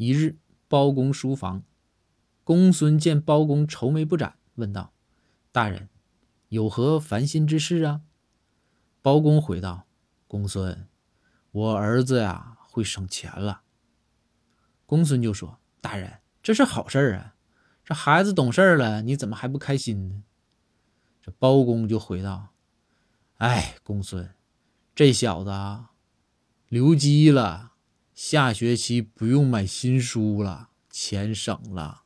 一日，包公书房，公孙见包公愁眉不展，问道：“大人，有何烦心之事啊？”包公回道：“公孙，我儿子呀会省钱了。”公孙就说：“大人，这是好事啊！这孩子懂事了，你怎么还不开心呢？”这包公就回道：“哎，公孙，这小子，留级了，下学期不用买新书了，钱省了。”